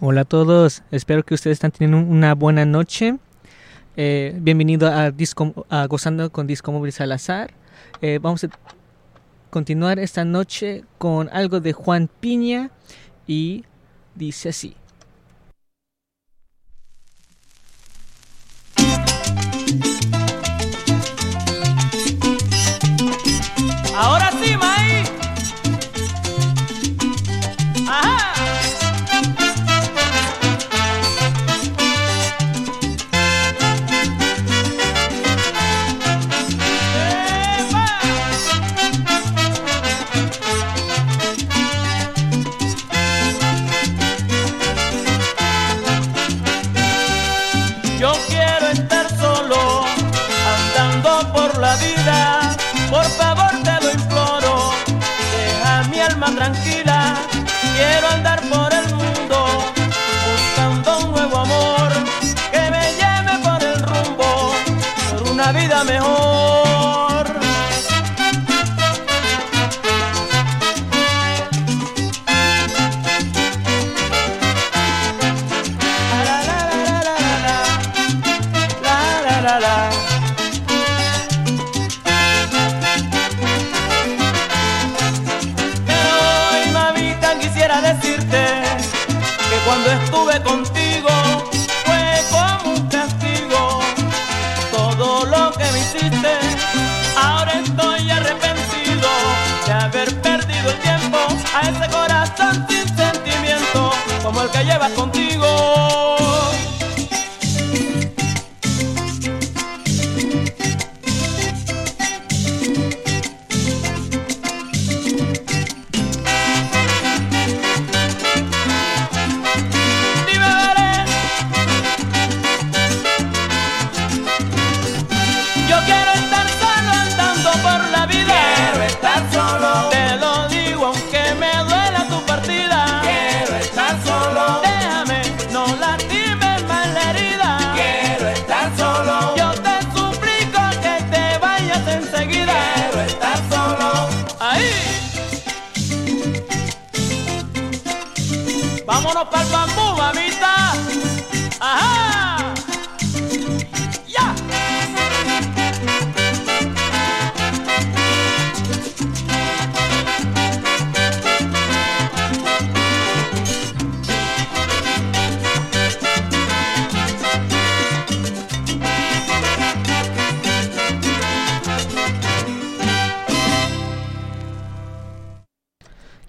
Hola a todos, espero que ustedes están teniendo una buena noche. Eh, bienvenido a, Disco, Gozando con Disco Móvil Salazar. Eh, vamos a continuar esta noche con algo de Juan Piña y dice así. Ahora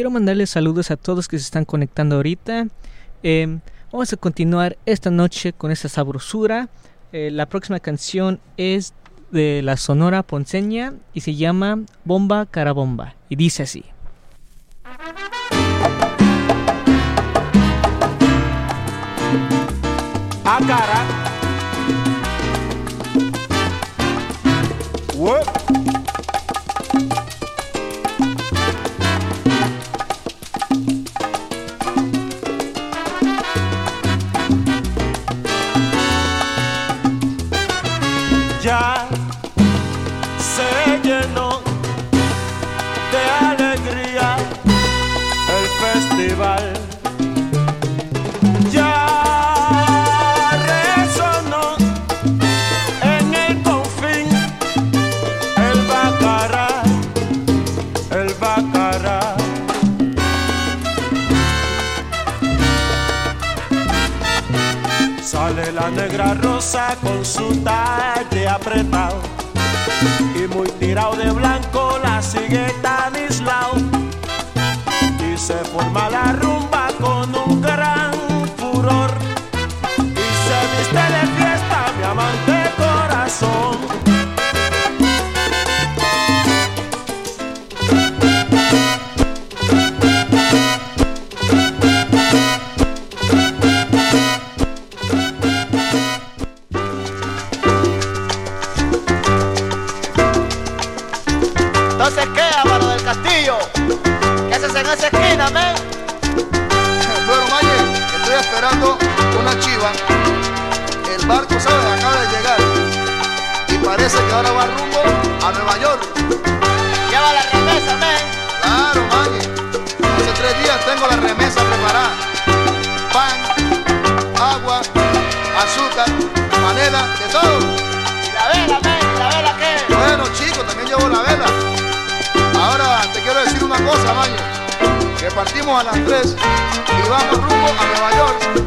Quiero mandarles saludos a todos que se están conectando ahorita. Em, vamos a continuar esta noche con esta sabrosura. Eh, la próxima canción es de la Sonora Ponceña y se llama Bomba Carabomba. Y dice así. Ah, a cara. What? barco, ¿sabes? Acaba de llegar. Y parece que ahora va rumbo a Nueva York. Lleva la remesa, men. Claro, man. Hace tres días tengo la remesa preparada. Pan, agua, azúcar, panela, de todo. ¿Y la vela, men? ¿Y la vela qué? Bueno, chicos, también llevo la vela. Ahora te quiero decir una cosa, man. Que partimos a las tres y vamos rumbo a Nueva York.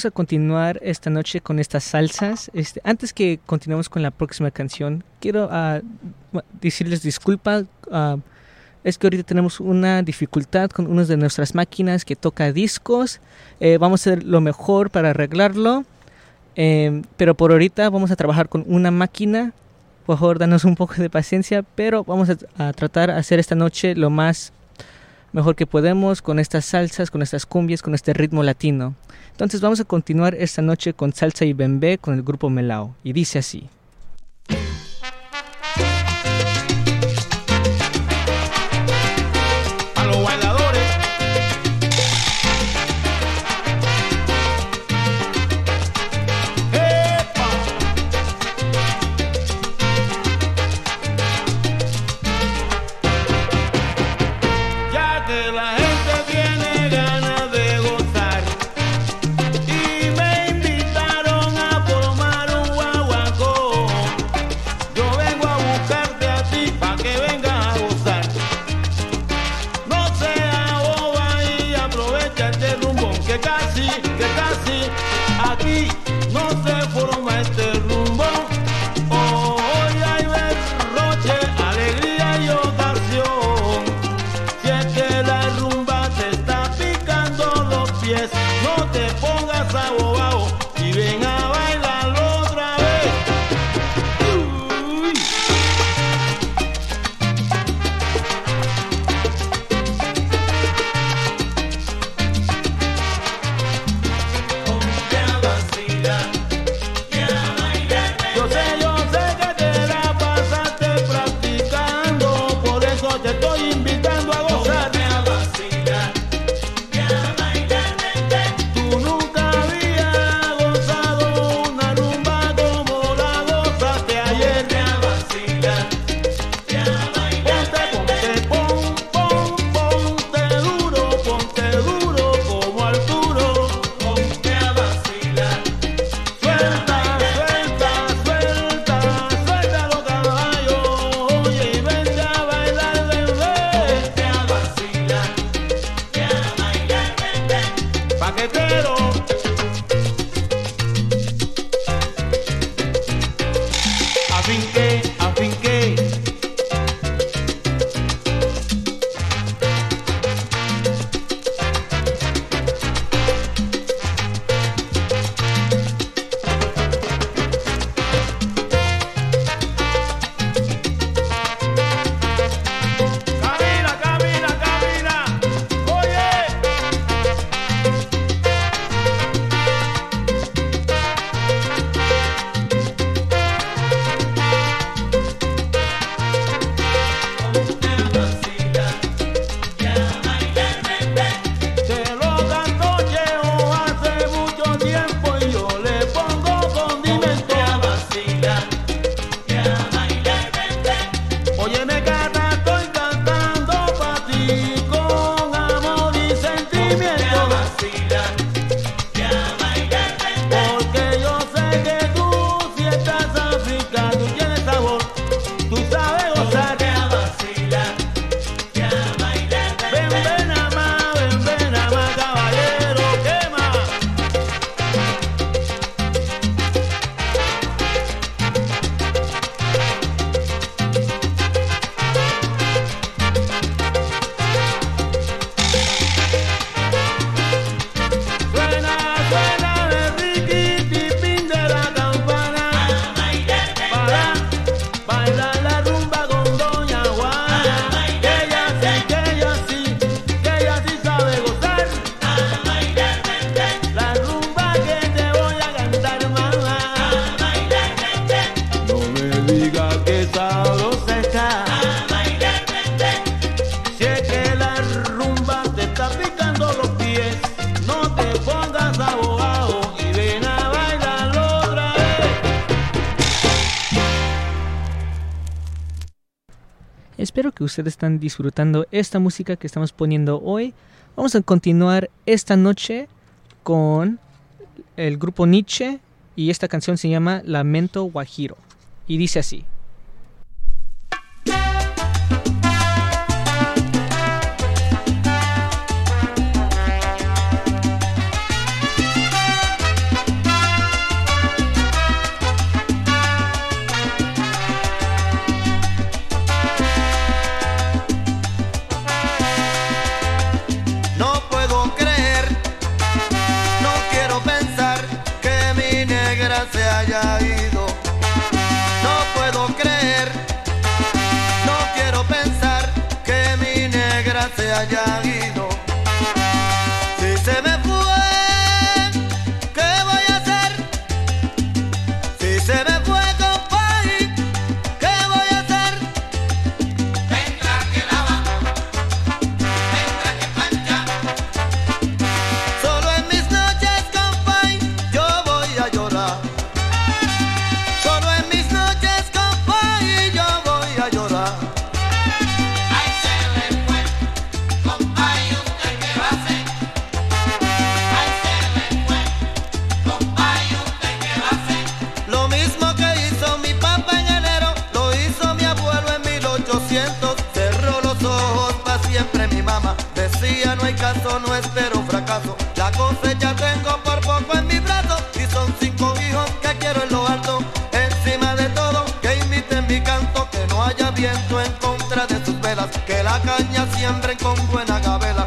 Vamos a continuar esta noche con estas salsas. Este, antes que continuemos con la próxima canción, quiero ma- decirles disculpa. ah, es que ahorita tenemos una dificultad con una de nuestras máquinas que toca discos. Eh, vamos a hacer lo mejor para arreglarlo. Em, pero por ahorita vamos a trabajar con una máquina. Por favor, danos un poco de paciencia. Pero vamos a, a tratar de hacer esta noche lo más mejor que podemos con estas salsas, con estas cumbias, con este ritmo latino. Entonces vamos a continuar esta noche con salsa y bembé con el grupo Melao. Y dice así. que ustedes están disfrutando esta música que estamos poniendo hoy. Vamos a continuar esta noche con el grupo Nietzsche y esta canción se llama Lamento Guajiro y dice así. embarazo, no espero fracaso. La cosecha tengo por poco en mi brazo. Y son cinco hijos que quiero en lo alto. Encima de todo, que imiten mi canto. Que no haya viento en contra de sus velas. Que la caña siembren con buena gabela.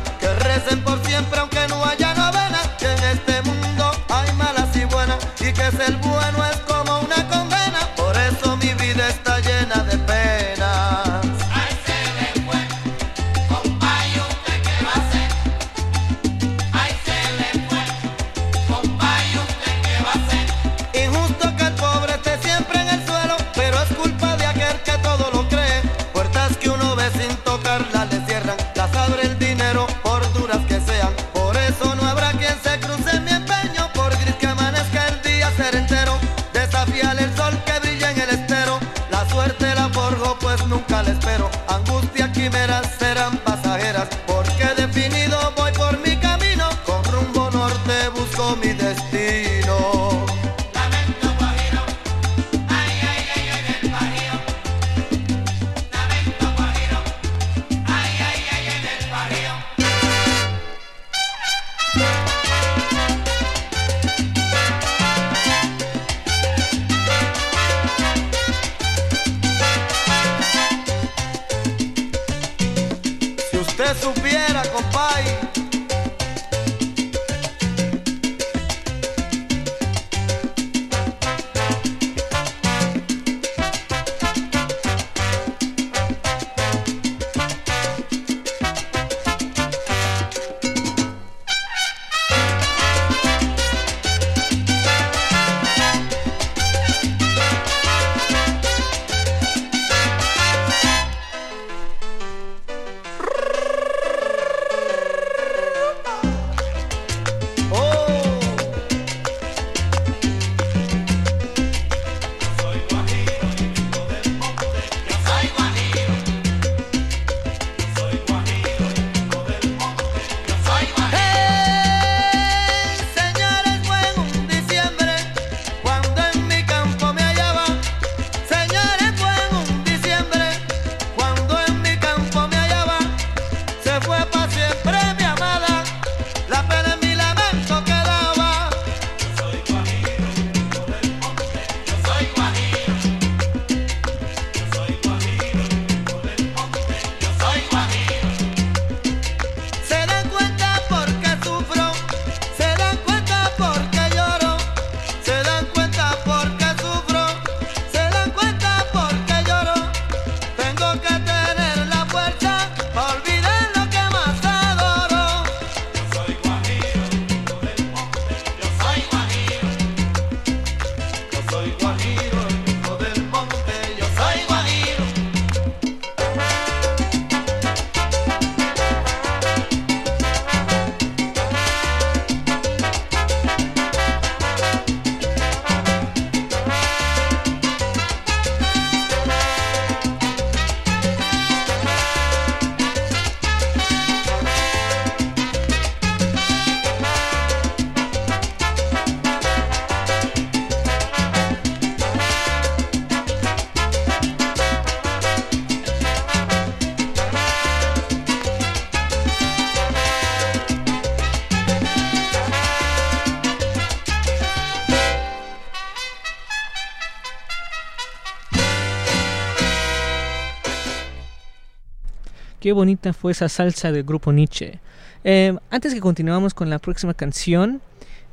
Bonita fue esa salsa del grupo Nietzsche. Eh, antes que continuamos con la próxima canción,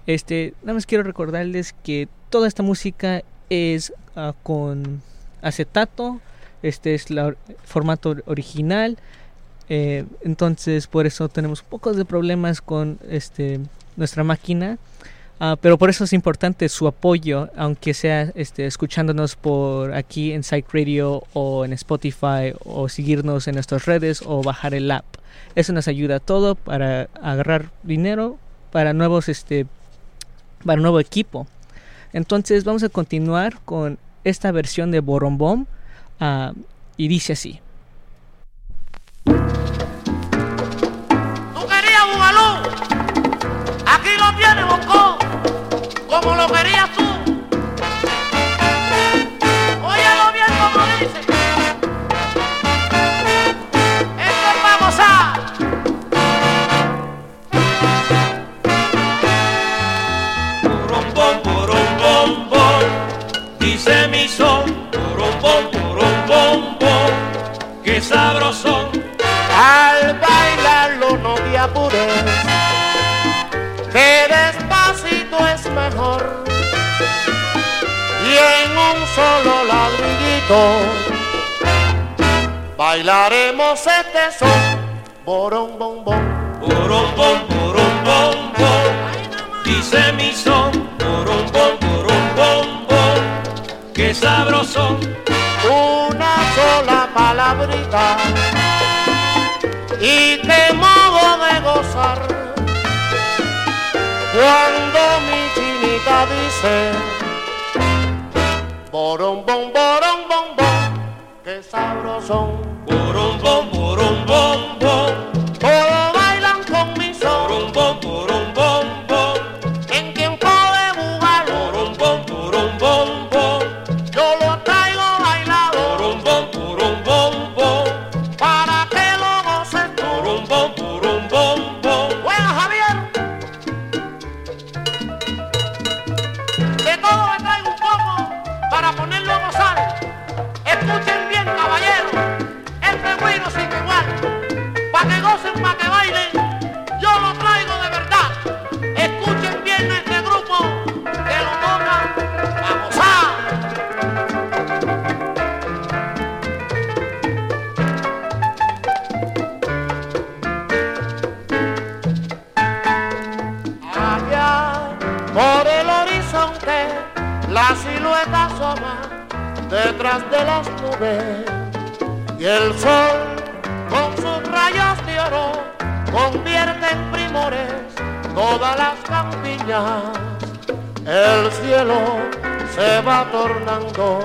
este, nada más quiero recordarles que toda esta música es ah, con acetato. Este es el formato original. eh, entonces por eso tenemos pocos de problemas con este nuestra máquina. Ah, pero por eso es importante su apoyo, aunque sea este, escuchándonos por aquí en Psych Radio o en Spotify o seguirnos en nuestras redes o bajar el app. Eso nos ayuda todo para agarrar dinero para nuevos este para nuevo equipo. Entonces vamos a continuar con esta versión de Borombom ah, y dice así. Sabrosón. Al bailarlo no te apures, que despacito es mejor. Y en un solo ladrillito bailaremos este son. Borón, bom, bom. Borombom, borombom, bom, dice mi son, borombom, borombom, bom, qué sabrosón. Una sola palabrita y te modo de gozar. Cuando mi chinita dice, borón, bom, borón, bom, bom, qué sabrosón. Borombom, borombom, bom, Todos de las nubes y el sol con sus rayos de oro convierte en primores todas las campiñas. El cielo se va tornando